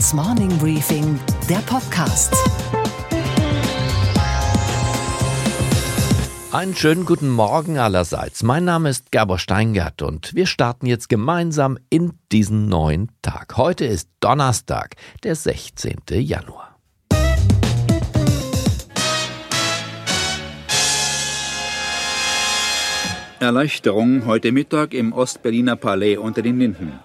Handelsblatts Morning Briefing, der Podcast. Einen schönen guten Morgen allerseits. Mein Name ist Gabor Steingart und wir starten jetzt gemeinsam in diesen neuen Tag. Heute ist Donnerstag, der 16. Januar. Erleichterung heute Mittag im Ostberliner Palais unter den Linden.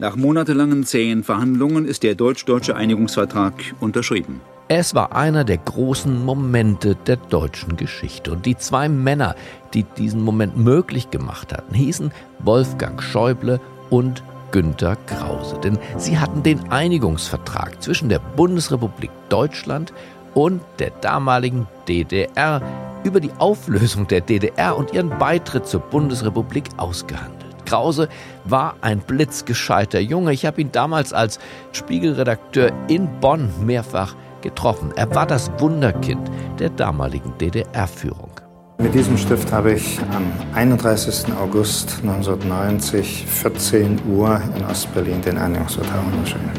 Nach monatelangen zähen Verhandlungen ist der deutsch-deutsche Einigungsvertrag unterschrieben. Es war einer der großen Momente der deutschen Geschichte. Und die zwei Männer, die diesen Moment möglich gemacht hatten, hießen Wolfgang Schäuble und Günter Krause. Denn sie hatten den Einigungsvertrag zwischen der Bundesrepublik Deutschland und der damaligen DDR über die Auflösung der DDR und ihren Beitritt zur Bundesrepublik ausgehandelt. Krause war ein blitzgescheiter Junge. Ich habe ihn damals als Spiegelredakteur in Bonn mehrfach getroffen. Er war das Wunderkind der damaligen DDR-Führung. Mit diesem Stift habe ich am 31. August 1990, 14 Uhr in Ostberlin, den Einigungsvertrag unterschrieben.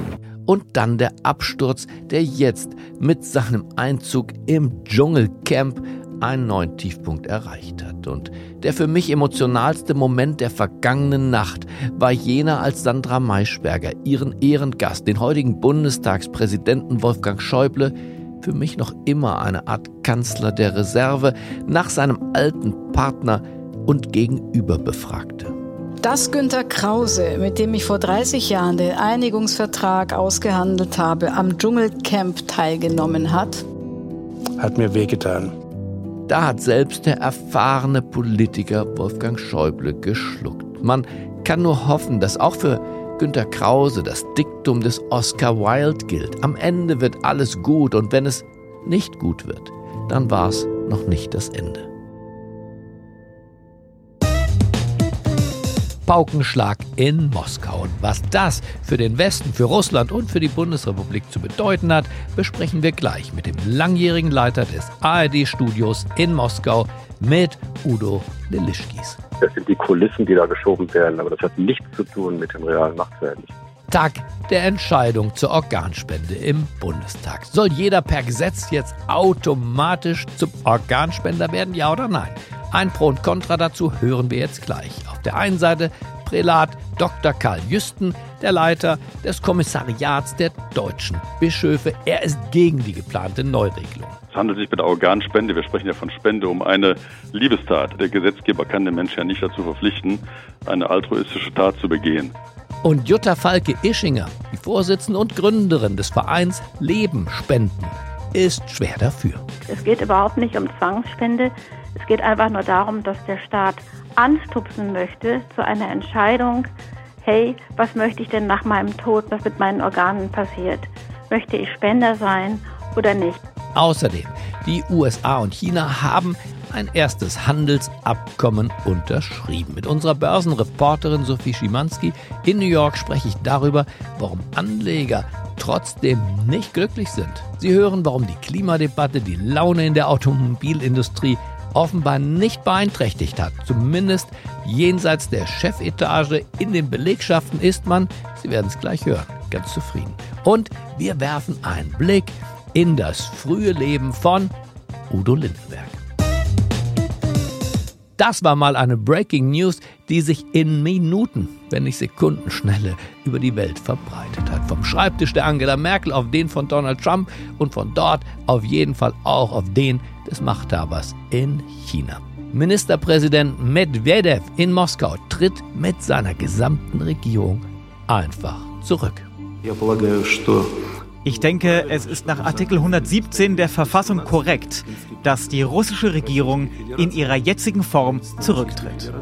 Und dann der Absturz, der jetzt mit seinem Einzug im Dschungelcamp einen neuen Tiefpunkt erreicht hat. Und der für mich emotionalste Moment der vergangenen Nacht war jener, als Sandra Maischberger ihren Ehrengast, den heutigen Bundestagspräsidenten Wolfgang Schäuble, für mich noch immer eine Art Kanzler der Reserve, nach seinem alten Partner und Gegenüber befragte. Dass Günter Krause, mit dem ich vor 30 Jahren den Einigungsvertrag ausgehandelt habe, am Dschungelcamp teilgenommen hat, hat mir wehgetan. Da hat selbst der erfahrene Politiker Wolfgang Schäuble geschluckt. Man kann nur hoffen, dass auch für Günter Krause das Diktum des Oscar Wilde gilt. Am Ende wird alles gut und wenn es nicht gut wird, dann war es noch nicht das Ende. Paukenschlag in Moskau. Und was das für den Westen, für Russland und für die Bundesrepublik zu bedeuten hat, besprechen wir gleich mit dem langjährigen Leiter des ARD-Studios in Moskau, mit Udo Lilischkis. Das sind die Kulissen, die da geschoben werden, aber das hat nichts zu tun mit dem realen Machtverhältnis. Tag der Entscheidung zur Organspende im Bundestag. Soll jeder per Gesetz jetzt automatisch zum Organspender werden, ja oder nein? Ein Pro und Contra dazu hören wir jetzt gleich. Auf der einen Seite Prälat Dr. Karl Jüsten, der Leiter des Kommissariats der deutschen Bischöfe. Er ist gegen die geplante Neuregelung. Es handelt sich bei der Organspende, wir sprechen ja von Spende, um eine Liebestat. Der Gesetzgeber kann den Menschen ja nicht dazu verpflichten, eine altruistische Tat zu begehen. Und Jutta Falke Ischinger, die Vorsitzende und Gründerin des Vereins Leben spenden, ist schwer dafür. Es geht überhaupt nicht um Zwangsspende. Es geht einfach nur darum, dass der Staat anstupsen möchte zu einer Entscheidung, hey, was möchte ich denn nach meinem Tod, was mit meinen Organen passiert? Möchte ich Spender sein oder nicht? Außerdem, die USA und China haben ein erstes Handelsabkommen unterschrieben. Mit unserer Börsenreporterin Sophie Schimanski in New York spreche ich darüber, warum Anleger trotzdem nicht glücklich sind. Sie hören, warum die Klimadebatte die Laune in der Automobilindustrie offenbar nicht beeinträchtigt hat. Zumindest jenseits der Chefetage in den Belegschaften ist man, Sie werden es gleich hören, ganz zufrieden. Und wir werfen einen Blick in das frühe Leben von Udo Lindenberg. Das war mal eine Breaking News, die sich in Minuten, wenn nicht Sekundenschnelle, über die Welt verbreitet hat. Vom Schreibtisch der Angela Merkel auf den von Donald Trump und von dort auf jeden Fall auch auf den des Machthabers in China. Ministerpräsident Medvedev in Moskau tritt mit seiner gesamten Regierung einfach zurück. Ich denke, es ist nach Artikel 117 der Verfassung korrekt, dass die russische Regierung in ihrer jetzigen Form zurücktritt.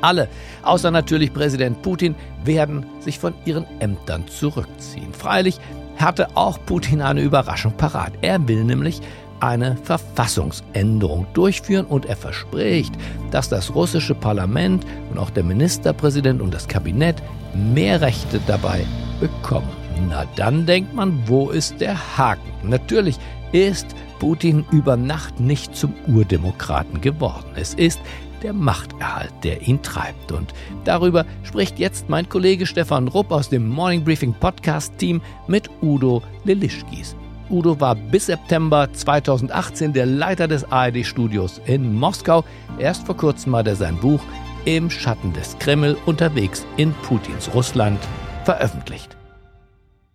Alle, außer natürlich Präsident Putin, werden sich von ihren Ämtern zurückziehen. Freilich hatte auch Putin eine Überraschung parat. Er will nämlich eine Verfassungsänderung durchführen und er verspricht, dass das russische Parlament und auch der Ministerpräsident und das Kabinett mehr Rechte dabei bekommen. Na dann denkt man, wo ist der Haken? Natürlich ist Putin über Nacht nicht zum Urdemokraten geworden. Es ist der Machterhalt, der ihn treibt. Und darüber spricht jetzt mein Kollege Stefan Rupp aus dem Morning Briefing Podcast Team mit Udo Lilischkis. Udo war bis September 2018 der Leiter des ARD-Studios in Moskau. Erst vor kurzem hat er sein Buch Im Schatten des Kreml unterwegs in Putins Russland veröffentlicht.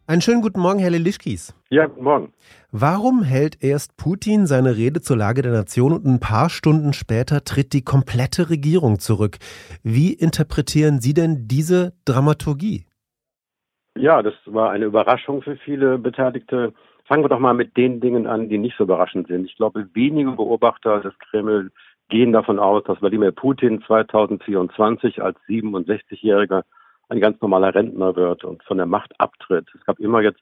Einen schönen guten Morgen, Herr Lilischkis. Ja, guten Morgen. Warum hält erst Putin seine Rede zur Lage der Nation und ein paar Stunden später tritt die komplette Regierung zurück? Wie interpretieren Sie denn diese Dramaturgie? Ja, das war eine Überraschung für viele Beteiligte. Fangen wir doch mal mit den Dingen an, die nicht so überraschend sind. Ich glaube, wenige Beobachter des Kreml gehen davon aus, dass Wladimir Putin 2024 als 67-Jähriger ein ganz normaler Rentner wird und von der Macht abtritt. Es gab immer jetzt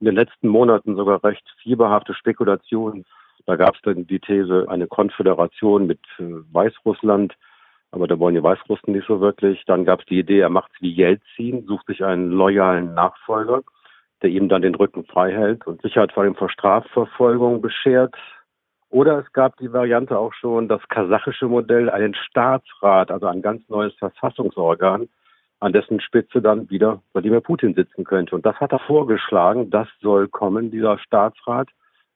in den letzten Monaten sogar recht fieberhafte Spekulationen. Da gab es dann die These, eine Konföderation mit äh, Weißrussland, aber da wollen die Weißrussen nicht so wirklich. Dann gab es die Idee, er macht es wie Jelzin, sucht sich einen loyalen Nachfolger der ihm dann den Rücken frei hält und Sicherheit vor allem vor Strafverfolgung beschert. Oder es gab die Variante auch schon, das kasachische Modell, einen Staatsrat, also ein ganz neues Verfassungsorgan, an dessen Spitze dann wieder Wladimir Putin sitzen könnte. Und das hat er vorgeschlagen, das soll kommen, dieser Staatsrat.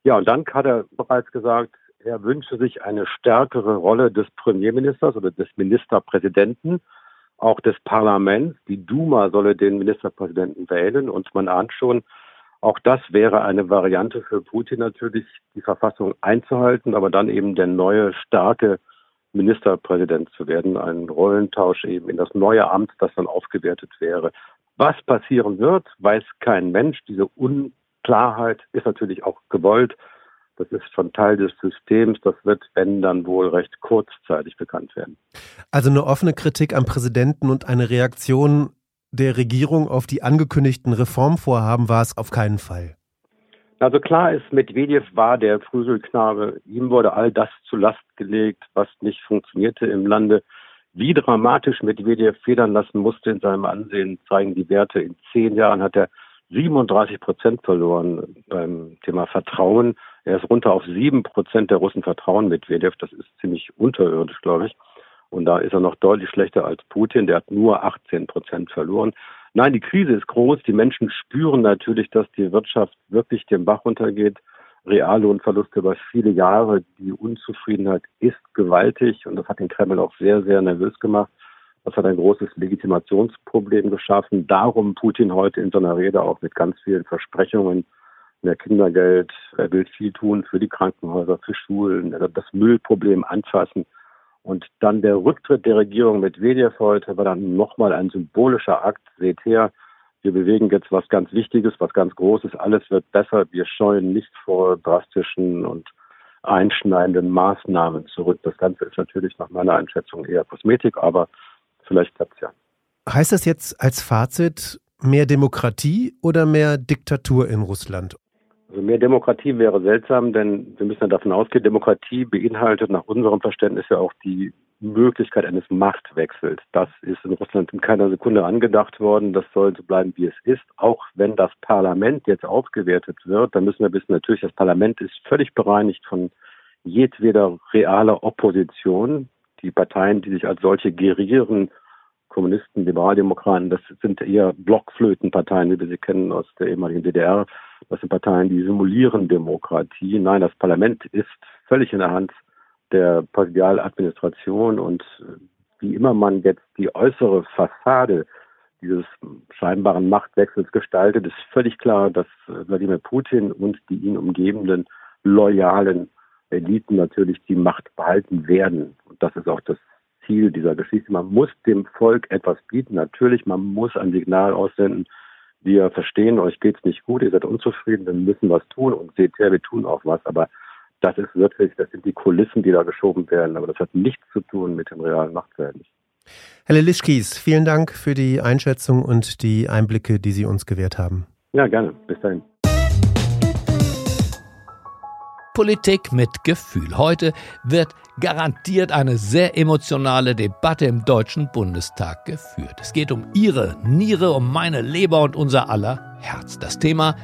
Ja, und dann hat er bereits gesagt, er wünsche sich eine stärkere Rolle des Premierministers oder des Ministerpräsidenten auch des Parlaments. Die Duma solle den Ministerpräsidenten wählen und man ahnt schon, auch das wäre eine Variante für Putin natürlich, die Verfassung einzuhalten, aber dann eben der neue, starke Ministerpräsident zu werden. Ein Rollentausch eben in das neue Amt, das dann aufgewertet wäre. Was passieren wird, weiß kein Mensch. Diese Unklarheit ist natürlich auch gewollt. Das ist schon Teil des Systems. Das wird, wenn, dann wohl recht kurzzeitig bekannt werden. Also eine offene Kritik am Präsidenten und eine Reaktion der Regierung auf die angekündigten Reformvorhaben war es auf keinen Fall. Also klar ist, Medvedev war der Früselknabe. Ihm wurde all das zu Last gelegt, was nicht funktionierte im Lande. Wie dramatisch Medvedev federn lassen musste in seinem Ansehen, zeigen die Werte. In zehn Jahren hat er 37 Prozent verloren beim Thema Vertrauen. Er ist runter auf sieben Prozent der Russen vertrauen Medvedev. Das ist ziemlich unterirdisch, glaube ich. Und da ist er noch deutlich schlechter als Putin. Der hat nur 18 Prozent verloren. Nein, die Krise ist groß. Die Menschen spüren natürlich, dass die Wirtschaft wirklich den Bach runtergeht. Reallohnverluste über viele Jahre. Die Unzufriedenheit ist gewaltig und das hat den Kreml auch sehr, sehr nervös gemacht. Das hat ein großes Legitimationsproblem geschaffen. Darum Putin heute in seiner Rede auch mit ganz vielen Versprechungen mehr Kindergeld, er will viel tun für die Krankenhäuser, für Schulen, das Müllproblem anfassen. Und dann der Rücktritt der Regierung mit Medvedev heute war dann nochmal ein symbolischer Akt. Seht her, wir bewegen jetzt was ganz Wichtiges, was ganz Großes. Alles wird besser. Wir scheuen nicht vor drastischen und einschneidenden Maßnahmen zurück. Das Ganze ist natürlich nach meiner Einschätzung eher Kosmetik, aber vielleicht klappt es ja. Heißt das jetzt als Fazit mehr Demokratie oder mehr Diktatur in Russland? Also mehr Demokratie wäre seltsam, denn wir müssen ja davon ausgehen, Demokratie beinhaltet nach unserem Verständnis ja auch die Möglichkeit eines Machtwechsels. Das ist in Russland in keiner Sekunde angedacht worden. Das soll so bleiben, wie es ist. Auch wenn das Parlament jetzt aufgewertet wird, dann müssen wir wissen, natürlich, das Parlament ist völlig bereinigt von jedweder realer Opposition. Die Parteien, die sich als solche gerieren, Kommunisten, Liberaldemokraten, das sind eher Blockflötenparteien, wie wir sie kennen aus der ehemaligen DDR. Das sind Parteien, die simulieren Demokratie. Nein, das Parlament ist völlig in der Hand der Präsidialadministration und äh, wie immer man jetzt die äußere Fassade dieses scheinbaren Machtwechsels gestaltet, ist völlig klar, dass äh, Wladimir Putin und die ihn umgebenden loyalen Eliten natürlich die Macht behalten werden. Und das ist auch das Ziel dieser Geschichte. Man muss dem Volk etwas bieten. Natürlich, man muss ein Signal aussenden. Wir verstehen, euch geht's nicht gut, ihr seid unzufrieden, wir müssen was tun und seht her, wir tun auch was. Aber das ist wirklich, das sind die Kulissen, die da geschoben werden. Aber das hat nichts zu tun mit dem realen Machtverhältnis. Herr Lelischkis, vielen Dank für die Einschätzung und die Einblicke, die Sie uns gewährt haben. Ja, gerne. Bis dahin. Politik mit Gefühl. Heute wird garantiert eine sehr emotionale Debatte im Deutschen Bundestag geführt. Es geht um Ihre Niere, um meine Leber und unser aller Herz. Das Thema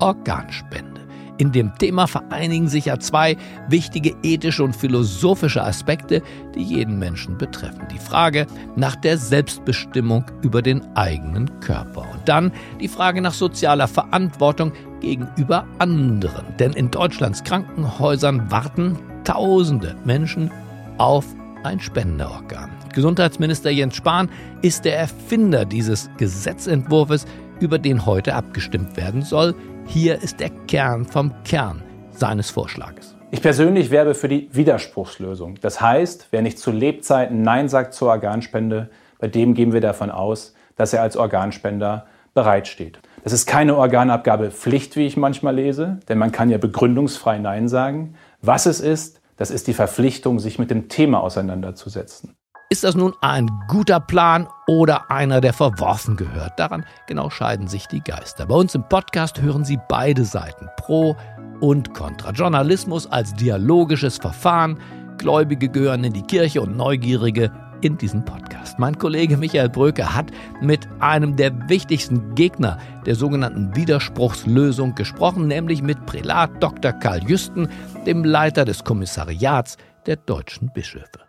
Organspende. In dem Thema vereinigen sich ja zwei wichtige ethische und philosophische Aspekte, die jeden Menschen betreffen. Die Frage nach der Selbstbestimmung über den eigenen Körper und dann die Frage nach sozialer Verantwortung gegenüber anderen. Denn in Deutschlands Krankenhäusern warten Tausende Menschen auf ein Spenderorgan. Gesundheitsminister Jens Spahn ist der Erfinder dieses Gesetzentwurfs, über den heute abgestimmt werden soll. Hier ist der Kern vom Kern seines Vorschlages. Ich persönlich werbe für die Widerspruchslösung. Das heißt, wer nicht zu Lebzeiten Nein sagt zur Organspende, bei dem gehen wir davon aus, dass er als Organspender bereitsteht. Das ist keine Organabgabepflicht, wie ich manchmal lese, denn man kann ja begründungsfrei Nein sagen. Was es ist, das ist die Verpflichtung, sich mit dem Thema auseinanderzusetzen. Ist das nun ein guter Plan oder einer, der verworfen gehört? Daran genau scheiden sich die Geister. Bei uns im Podcast hören Sie beide Seiten, pro und contra. Journalismus als dialogisches Verfahren, Gläubige gehören in die Kirche und Neugierige in diesen Podcast. Mein Kollege Michael Bröke hat mit einem der wichtigsten Gegner der sogenannten Widerspruchslösung gesprochen, nämlich mit Prälat Dr. Karl Jüsten, dem Leiter des Kommissariats der deutschen Bischöfe.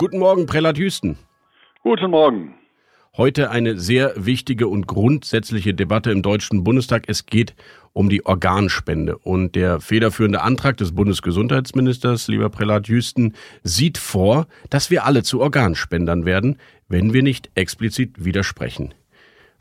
Guten Morgen, Prälat Hüsten. Guten Morgen. Heute eine sehr wichtige und grundsätzliche Debatte im Deutschen Bundestag. Es geht um die Organspende. Und der federführende Antrag des Bundesgesundheitsministers, lieber Prälat Hüsten, sieht vor, dass wir alle zu Organspendern werden, wenn wir nicht explizit widersprechen.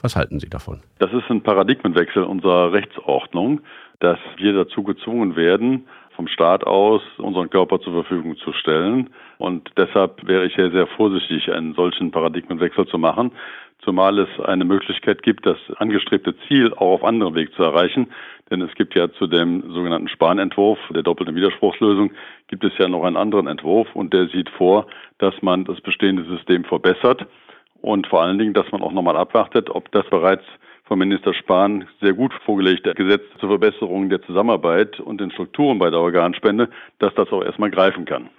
Was halten Sie davon? Das ist ein Paradigmenwechsel unserer Rechtsordnung, dass wir dazu gezwungen werden, vom Staat aus unseren Körper zur Verfügung zu stellen. Und deshalb wäre ich sehr, sehr vorsichtig, einen solchen Paradigmenwechsel zu machen, zumal es eine Möglichkeit gibt, das angestrebte Ziel auch auf anderem Weg zu erreichen. Denn es gibt ja zu dem sogenannten Spanentwurf der doppelten Widerspruchslösung gibt es ja noch einen anderen Entwurf und der sieht vor, dass man das bestehende System verbessert und vor allen Dingen, dass man auch nochmal abwartet, ob das bereits von Minister Spahn sehr gut vorgelegte Gesetz zur Verbesserung der Zusammenarbeit und den Strukturen bei der Organspende, dass das auch erstmal greifen kann.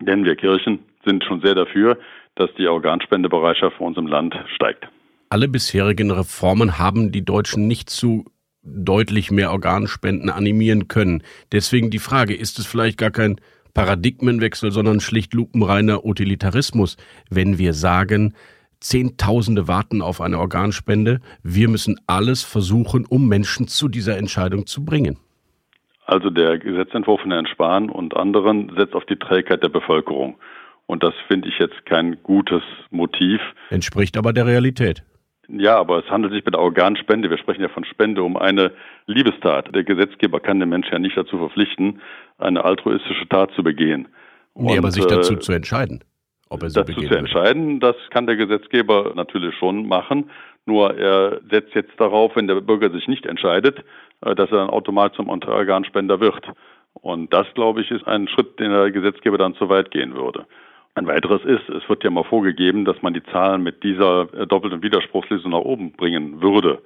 Denn wir Kirchen sind schon sehr dafür, dass die Organspendebereitschaft für uns im Land steigt. Alle bisherigen Reformen haben die Deutschen nicht zu deutlich mehr Organspenden animieren können. Deswegen die Frage, ist es vielleicht gar kein Paradigmenwechsel, sondern schlicht lupenreiner Utilitarismus, wenn wir sagen, Zehntausende warten auf eine Organspende. Wir müssen alles versuchen, um Menschen zu dieser Entscheidung zu bringen. Also der Gesetzentwurf von Herrn Spahn und anderen setzt auf die Trägheit der Bevölkerung. Und das finde ich jetzt kein gutes Motiv. Entspricht aber der Realität. Ja, aber es handelt sich bei der Organspende, wir sprechen ja von Spende, um eine Liebestat. Der Gesetzgeber kann den Menschen ja nicht dazu verpflichten, eine altruistische Tat zu begehen. Nee, und, aber sich dazu äh, zu entscheiden ob er sie dazu zu entscheiden, das kann der Gesetzgeber natürlich schon machen. Nur er setzt jetzt darauf, wenn der Bürger sich nicht entscheidet, äh, dass er dann automatisch zum Organspender wird. Und das, glaube ich, ist ein Schritt, den der Gesetzgeber dann zu weit gehen würde. Ein weiteres ist, es wird ja mal vorgegeben, dass man die Zahlen mit dieser äh, doppelten Widerspruchslösung nach oben bringen würde.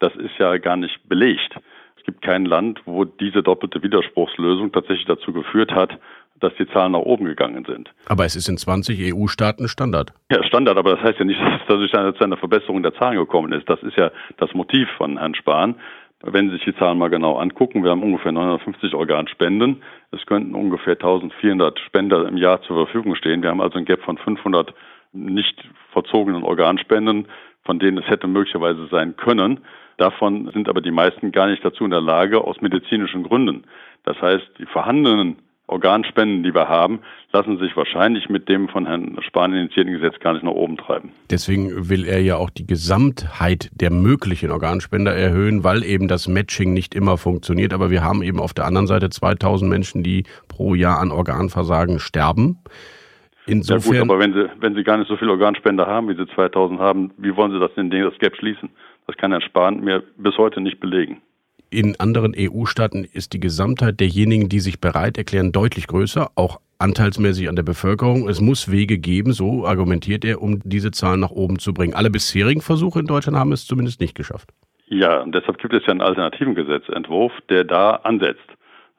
Das ist ja gar nicht belegt. Es gibt kein Land, wo diese doppelte Widerspruchslösung tatsächlich dazu geführt hat, dass die Zahlen nach oben gegangen sind. Aber es ist in 20 EU-Staaten Standard. Ja, Standard, aber das heißt ja nicht, dass es zu einer Verbesserung der Zahlen gekommen ist. Das ist ja das Motiv von Herrn Spahn. Wenn Sie sich die Zahlen mal genau angucken, wir haben ungefähr 950 Organspenden. Es könnten ungefähr 1400 Spender im Jahr zur Verfügung stehen. Wir haben also ein Gap von 500 nicht verzogenen Organspenden, von denen es hätte möglicherweise sein können. Davon sind aber die meisten gar nicht dazu in der Lage, aus medizinischen Gründen. Das heißt, die vorhandenen Organspenden, die wir haben, lassen sich wahrscheinlich mit dem von Herrn Spahn initiierten Gesetz gar nicht nach oben treiben. Deswegen will er ja auch die Gesamtheit der möglichen Organspender erhöhen, weil eben das Matching nicht immer funktioniert. Aber wir haben eben auf der anderen Seite 2000 Menschen, die pro Jahr an Organversagen sterben. Insofern. Ja gut, aber wenn Sie, wenn Sie gar nicht so viele Organspender haben, wie Sie 2000 haben, wie wollen Sie das denn das Gap schließen? Das kann Herr Spahn mir bis heute nicht belegen. In anderen EU-Staaten ist die Gesamtheit derjenigen, die sich bereit erklären, deutlich größer, auch anteilsmäßig an der Bevölkerung. Es muss Wege geben, so argumentiert er, um diese Zahlen nach oben zu bringen. Alle bisherigen Versuche in Deutschland haben es zumindest nicht geschafft. Ja, und deshalb gibt es ja einen alternativen Gesetzentwurf, der da ansetzt.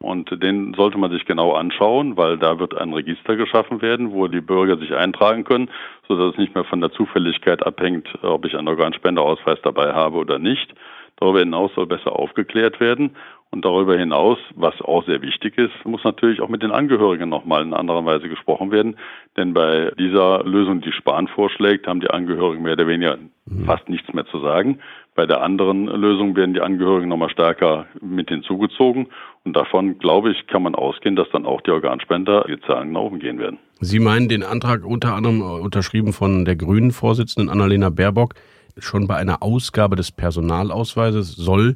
Und den sollte man sich genau anschauen, weil da wird ein Register geschaffen werden, wo die Bürger sich eintragen können, sodass es nicht mehr von der Zufälligkeit abhängt, ob ich einen Organspenderausweis dabei habe oder nicht. Darüber hinaus soll besser aufgeklärt werden. Und darüber hinaus, was auch sehr wichtig ist, muss natürlich auch mit den Angehörigen nochmal in anderer Weise gesprochen werden. Denn bei dieser Lösung, die Spahn vorschlägt, haben die Angehörigen mehr oder weniger mhm. fast nichts mehr zu sagen. Bei der anderen Lösung werden die Angehörigen nochmal stärker mit hinzugezogen. Und davon, glaube ich, kann man ausgehen, dass dann auch die Organspender die Zahlen nach oben gehen werden. Sie meinen den Antrag unter anderem unterschrieben von der Grünen Vorsitzenden Annalena Baerbock, schon bei einer Ausgabe des Personalausweises soll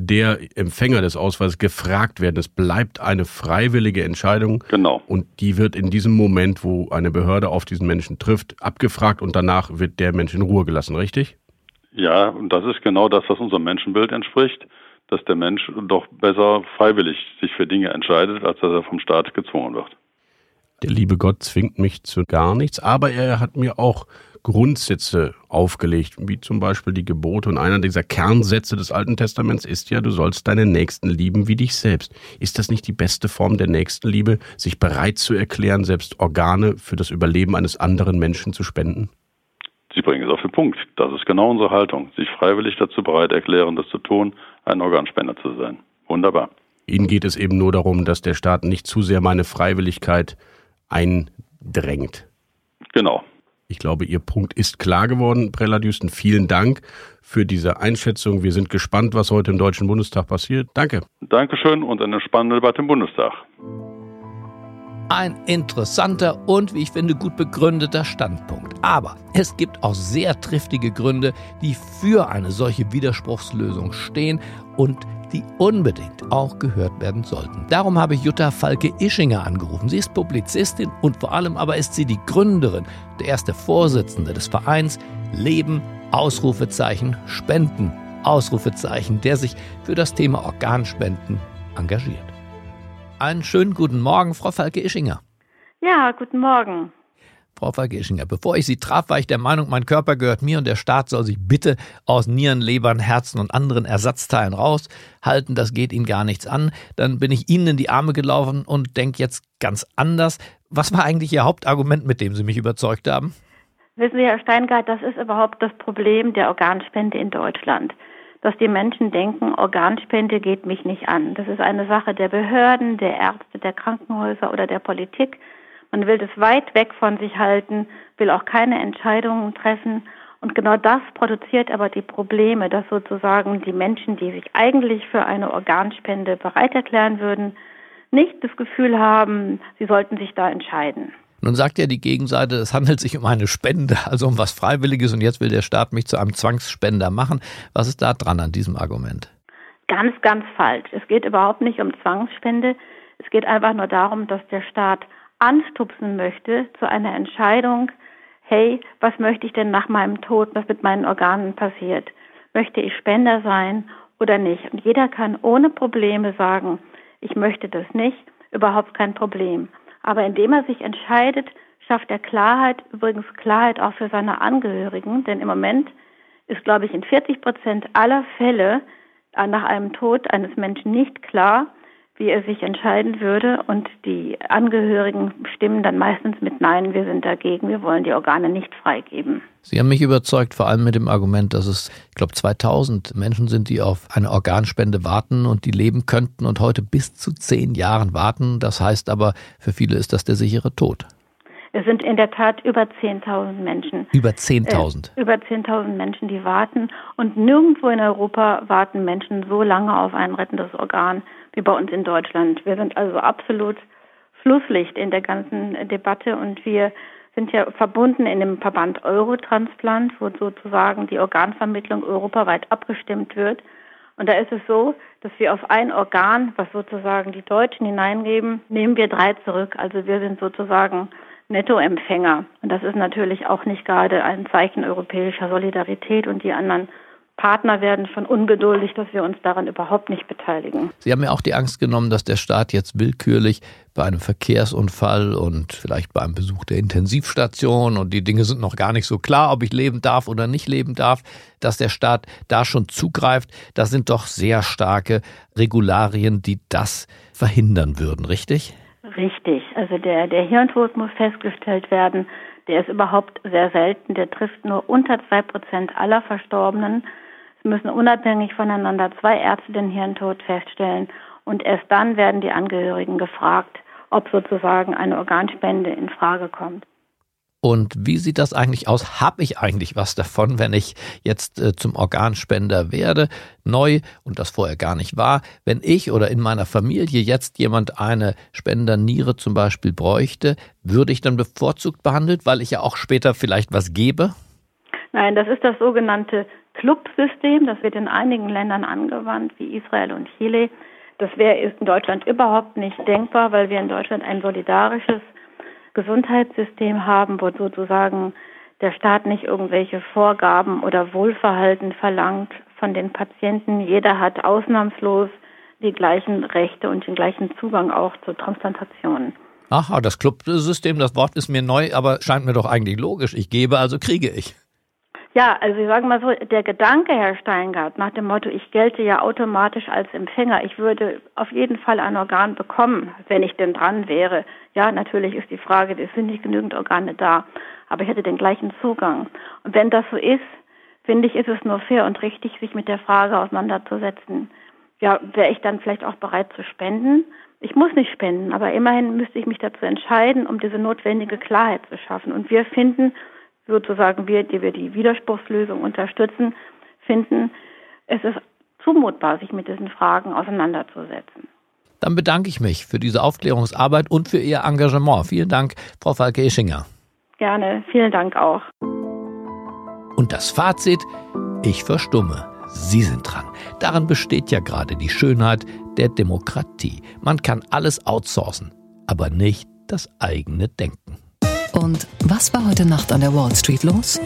der Empfänger des Ausweises gefragt werden. Es bleibt eine freiwillige Entscheidung. Genau. Und die wird in diesem Moment, wo eine Behörde auf diesen Menschen trifft, abgefragt und danach wird der Mensch in Ruhe gelassen, richtig? Ja, und das ist genau das, was unserem Menschenbild entspricht, dass der Mensch doch besser freiwillig sich für Dinge entscheidet, als dass er vom Staat gezwungen wird. Der liebe Gott zwingt mich zu gar nichts, aber er hat mir auch Grundsätze aufgelegt, wie zum Beispiel die Gebote. Und einer dieser Kernsätze des Alten Testaments ist ja, du sollst deine Nächsten lieben wie dich selbst. Ist das nicht die beste Form der Nächstenliebe, sich bereit zu erklären, selbst Organe für das Überleben eines anderen Menschen zu spenden? Sie bringen es auf den Punkt. Das ist genau unsere Haltung. Sich freiwillig dazu bereit erklären, das zu tun, ein Organspender zu sein. Wunderbar. Ihnen geht es eben nur darum, dass der Staat nicht zu sehr meine Freiwilligkeit eindrängt. Genau. Ich glaube, Ihr Punkt ist klar geworden, Prella Düsten. Vielen Dank für diese Einschätzung. Wir sind gespannt, was heute im Deutschen Bundestag passiert. Danke. Dankeschön und eine spannende Debatte im Bundestag. Ein interessanter und, wie ich finde, gut begründeter Standpunkt. Aber es gibt auch sehr triftige Gründe, die für eine solche Widerspruchslösung stehen und die unbedingt auch gehört werden sollten. Darum habe ich Jutta Falke-Ischinger angerufen. Sie ist Publizistin und vor allem aber ist sie die Gründerin, der erste Vorsitzende des Vereins Leben, Ausrufezeichen, Spenden, Ausrufezeichen, der sich für das Thema Organspenden engagiert. Einen schönen guten Morgen, Frau Falke-Ischinger. Ja, guten Morgen. Frau Vergeschinger, bevor ich Sie traf, war ich der Meinung, mein Körper gehört mir und der Staat soll sich bitte aus Nieren, Lebern, Herzen und anderen Ersatzteilen raushalten. Das geht Ihnen gar nichts an. Dann bin ich Ihnen in die Arme gelaufen und denke jetzt ganz anders. Was war eigentlich Ihr Hauptargument, mit dem Sie mich überzeugt haben? Wissen Sie, Herr Steingart, das ist überhaupt das Problem der Organspende in Deutschland. Dass die Menschen denken, Organspende geht mich nicht an. Das ist eine Sache der Behörden, der Ärzte, der Krankenhäuser oder der Politik. Man will das weit weg von sich halten, will auch keine Entscheidungen treffen. Und genau das produziert aber die Probleme, dass sozusagen die Menschen, die sich eigentlich für eine Organspende bereit erklären würden, nicht das Gefühl haben, sie sollten sich da entscheiden. Nun sagt ja die Gegenseite, es handelt sich um eine Spende, also um was Freiwilliges und jetzt will der Staat mich zu einem Zwangsspender machen. Was ist da dran an diesem Argument? Ganz, ganz falsch. Es geht überhaupt nicht um Zwangsspende. Es geht einfach nur darum, dass der Staat anstupsen möchte zu einer Entscheidung, hey, was möchte ich denn nach meinem Tod, was mit meinen Organen passiert? Möchte ich Spender sein oder nicht? Und jeder kann ohne Probleme sagen, ich möchte das nicht, überhaupt kein Problem. Aber indem er sich entscheidet, schafft er Klarheit, übrigens Klarheit auch für seine Angehörigen, denn im Moment ist, glaube ich, in 40 Prozent aller Fälle nach einem Tod eines Menschen nicht klar, wie er sich entscheiden würde. Und die Angehörigen stimmen dann meistens mit Nein, wir sind dagegen, wir wollen die Organe nicht freigeben. Sie haben mich überzeugt, vor allem mit dem Argument, dass es, ich glaube, 2000 Menschen sind, die auf eine Organspende warten und die leben könnten und heute bis zu zehn Jahren warten. Das heißt aber, für viele ist das der sichere Tod. Es sind in der Tat über 10.000 Menschen. Über 10.000? Äh, über 10.000 Menschen, die warten. Und nirgendwo in Europa warten Menschen so lange auf ein rettendes Organ wie bei uns in Deutschland. Wir sind also absolut Flusslicht in der ganzen Debatte und wir sind ja verbunden in dem Verband Eurotransplant, wo sozusagen die Organvermittlung europaweit abgestimmt wird. Und da ist es so, dass wir auf ein Organ, was sozusagen die Deutschen hineingeben, nehmen wir drei zurück. Also wir sind sozusagen Nettoempfänger. Und das ist natürlich auch nicht gerade ein Zeichen europäischer Solidarität und die anderen Partner werden schon ungeduldig, dass wir uns daran überhaupt nicht beteiligen. Sie haben ja auch die Angst genommen, dass der Staat jetzt willkürlich bei einem Verkehrsunfall und vielleicht bei einem Besuch der Intensivstation und die Dinge sind noch gar nicht so klar, ob ich leben darf oder nicht leben darf, dass der Staat da schon zugreift. Das sind doch sehr starke Regularien, die das verhindern würden, richtig? Richtig. Also der, der Hirntod muss festgestellt werden. Der ist überhaupt sehr selten. Der trifft nur unter zwei Prozent aller Verstorbenen. Es müssen unabhängig voneinander zwei Ärzte den Hirntod feststellen und erst dann werden die Angehörigen gefragt, ob sozusagen eine Organspende in Frage kommt. Und wie sieht das eigentlich aus? Habe ich eigentlich was davon, wenn ich jetzt äh, zum Organspender werde, neu und das vorher gar nicht war? Wenn ich oder in meiner Familie jetzt jemand eine Spenderniere zum Beispiel bräuchte, würde ich dann bevorzugt behandelt, weil ich ja auch später vielleicht was gebe? Nein, das ist das sogenannte Clubsystem. Das wird in einigen Ländern angewandt, wie Israel und Chile. Das wäre in Deutschland überhaupt nicht denkbar, weil wir in Deutschland ein solidarisches Gesundheitssystem haben, wo sozusagen der Staat nicht irgendwelche Vorgaben oder Wohlverhalten verlangt von den Patienten. Jeder hat ausnahmslos die gleichen Rechte und den gleichen Zugang auch zur Transplantation. Aha, das Clubsystem, das Wort ist mir neu, aber scheint mir doch eigentlich logisch. Ich gebe, also kriege ich. Ja, also ich sage mal so, der Gedanke, Herr Steingart, nach dem Motto, ich gelte ja automatisch als Empfänger, ich würde auf jeden Fall ein Organ bekommen, wenn ich denn dran wäre. Ja, natürlich ist die Frage, es sind nicht genügend Organe da, aber ich hätte den gleichen Zugang. Und wenn das so ist, finde ich, ist es nur fair und richtig, sich mit der Frage auseinanderzusetzen. Ja, wäre ich dann vielleicht auch bereit zu spenden? Ich muss nicht spenden, aber immerhin müsste ich mich dazu entscheiden, um diese notwendige Klarheit zu schaffen. Und wir finden, sozusagen wir, die wir die Widerspruchslösung unterstützen, finden, es ist zumutbar, sich mit diesen Fragen auseinanderzusetzen. Dann bedanke ich mich für diese Aufklärungsarbeit und für Ihr Engagement. Vielen Dank, Frau Falke-Eschinger. Gerne, vielen Dank auch. Und das Fazit, ich verstumme. Sie sind dran. Daran besteht ja gerade die Schönheit der Demokratie. Man kann alles outsourcen, aber nicht das eigene Denken. Und was war heute Nacht an der Wall Street los?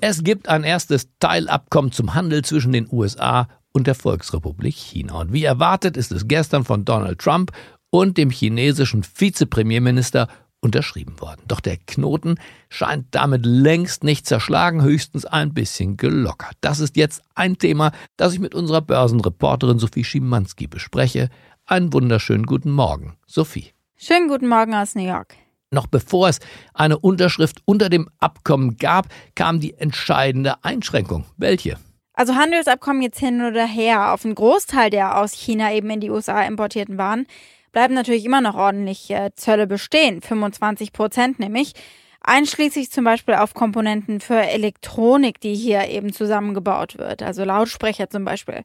Es gibt ein erstes Teilabkommen zum Handel zwischen den USA und der Volksrepublik China. Und wie erwartet ist es gestern von Donald Trump und dem chinesischen Vizepremierminister unterschrieben worden. Doch der Knoten scheint damit längst nicht zerschlagen, höchstens ein bisschen gelockert. Das ist jetzt ein Thema, das ich mit unserer Börsenreporterin Sophie Schimanski bespreche. Einen wunderschönen guten Morgen, Sophie. Schönen guten Morgen aus New York. Noch bevor es eine Unterschrift unter dem Abkommen gab, kam die entscheidende Einschränkung. Welche? Also Handelsabkommen jetzt hin oder her, auf einen Großteil der aus China eben in die USA importierten Waren bleiben natürlich immer noch ordentlich äh, Zölle bestehen, 25 Prozent nämlich, einschließlich zum Beispiel auf Komponenten für Elektronik, die hier eben zusammengebaut wird, also Lautsprecher zum Beispiel.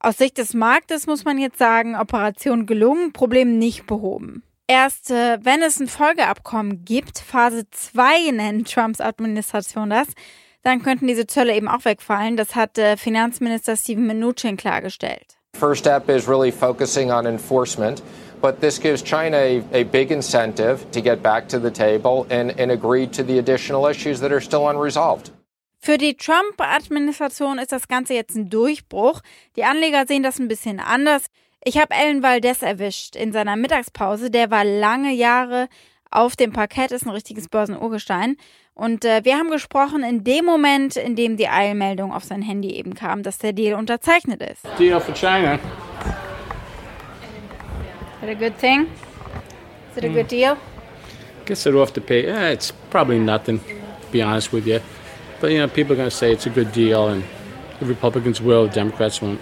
Aus Sicht des Marktes muss man jetzt sagen, Operation gelungen, Problem nicht behoben. Erst wenn es ein Folgeabkommen gibt, Phase 2 nennt Trumps Administration das, dann könnten diese Zölle eben auch wegfallen. Das hat äh, Finanzminister Steven Mnuchin klargestellt. First step is really focusing on enforcement. But this gives China a, a big incentive to get back to the table and, and agree to the additional issues that are still unresolved. Für die Trump-Administration ist das Ganze jetzt ein Durchbruch. Die Anleger sehen das ein bisschen anders. Ich habe Ellen Valdez erwischt in seiner Mittagspause. Der war lange Jahre auf dem Parkett, ist ein richtiges Börsenurgestein. Und äh, wir haben gesprochen in dem Moment, in dem die Eilmeldung auf sein Handy eben kam, dass der Deal unterzeichnet ist. Deal for China. Is it a good thing? Is it a good deal? Gets it off the pay. Yeah, it's probably nothing, to be honest with you. But, you know, people are going to say it's a good deal, and the Republicans will, the Democrats won't.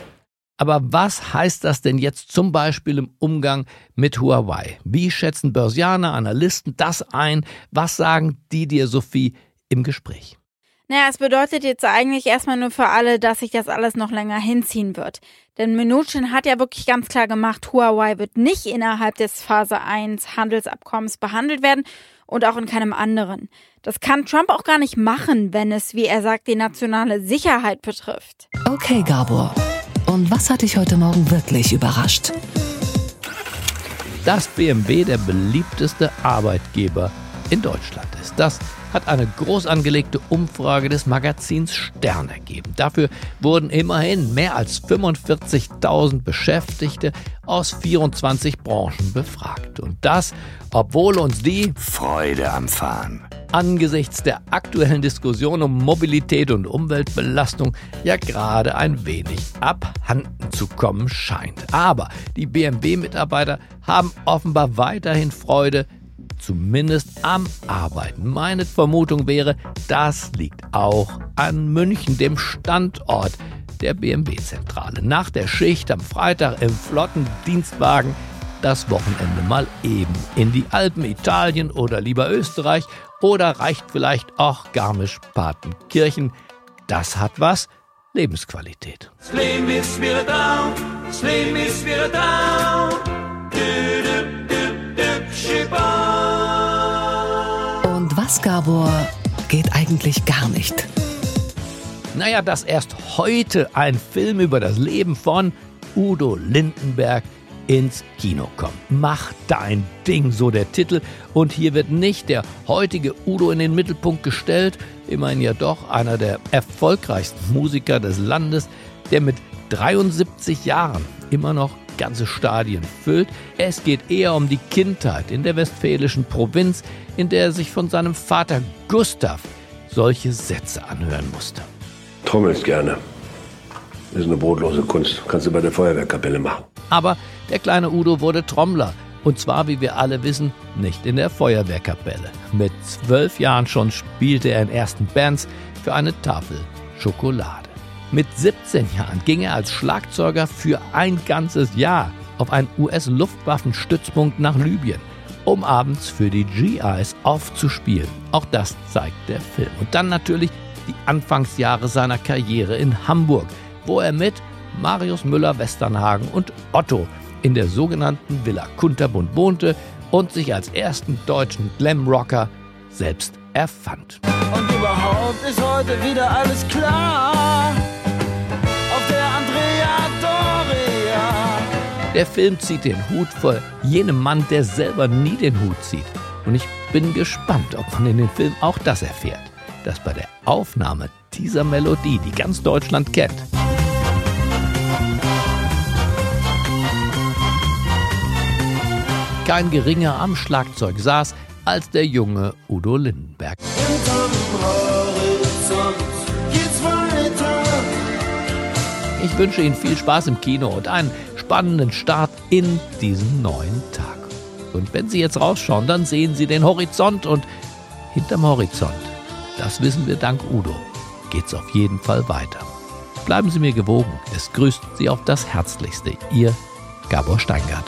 Aber was heißt das denn jetzt zum Beispiel im Umgang mit Huawei? Wie schätzen Börsianer, Analysten das ein? Was sagen die dir, Sophie, im Gespräch? Naja, es bedeutet jetzt eigentlich erstmal nur für alle, dass sich das alles noch länger hinziehen wird. Denn Mnuchin hat ja wirklich ganz klar gemacht, Huawei wird nicht innerhalb des Phase 1 Handelsabkommens behandelt werden und auch in keinem anderen. Das kann Trump auch gar nicht machen, wenn es, wie er sagt, die nationale Sicherheit betrifft. Okay, Gabor. Und was hat dich heute Morgen wirklich überrascht? Dass BMW der beliebteste Arbeitgeber in Deutschland ist. Das hat eine groß angelegte Umfrage des Magazins Stern ergeben. Dafür wurden immerhin mehr als 45.000 Beschäftigte aus 24 Branchen befragt. Und das, obwohl uns die Freude am Fahren angesichts der aktuellen Diskussion um Mobilität und Umweltbelastung ja gerade ein wenig abhanden zu kommen scheint. Aber die BMW-Mitarbeiter haben offenbar weiterhin Freude zumindest am Arbeiten. Meine Vermutung wäre, das liegt auch an München, dem Standort der BMW-Zentrale. Nach der Schicht am Freitag im flotten Dienstwagen das Wochenende mal eben in die Alpen, Italien oder lieber Österreich oder reicht vielleicht auch Garmisch-Partenkirchen. Das hat was. Lebensqualität. Das Leben ist wieder down, das Leben ist wieder down. Und was, Gabor, geht eigentlich gar nicht? Naja, dass erst heute ein Film über das Leben von Udo Lindenberg ins Kino kommt. Mach dein Ding, so der Titel. Und hier wird nicht der heutige Udo in den Mittelpunkt gestellt, immerhin ja doch einer der erfolgreichsten Musiker des Landes, der mit 73 Jahren immer noch ganze Stadien füllt. Es geht eher um die Kindheit in der westfälischen Provinz, in der er sich von seinem Vater Gustav solche Sätze anhören musste. Trommelst gerne. Ist eine brotlose Kunst. Kannst du bei der Feuerwehrkapelle machen. Aber der kleine Udo wurde Trommler. Und zwar, wie wir alle wissen, nicht in der Feuerwehrkapelle. Mit zwölf Jahren schon spielte er in ersten Bands für eine Tafel Schokolade. Mit 17 Jahren ging er als Schlagzeuger für ein ganzes Jahr auf einen US-Luftwaffenstützpunkt nach Libyen, um abends für die GIs aufzuspielen. Auch das zeigt der Film. Und dann natürlich die Anfangsjahre seiner Karriere in Hamburg, wo er mit Marius Müller-Westernhagen und Otto in der sogenannten Villa Kunterbund wohnte und sich als ersten deutschen Glamrocker selbst erfand. Und überhaupt ist heute wieder alles klar. Auf der Andrea Doria. Der Film zieht den Hut vor jenem Mann, der selber nie den Hut zieht. Und ich bin gespannt, ob man in dem Film auch das erfährt, dass bei der Aufnahme dieser Melodie, die ganz Deutschland kennt, kein geringer am Schlagzeug saß als der junge Udo Lindenberg. Ich wünsche Ihnen viel Spaß im Kino und einen spannenden Start in diesen neuen Tag. Und wenn Sie jetzt rausschauen, dann sehen Sie den Horizont und hinterm Horizont, das wissen wir dank Udo, geht's auf jeden Fall weiter. Bleiben Sie mir gewogen. Es grüßt Sie auf das Herzlichste. Ihr Gabor Steingart.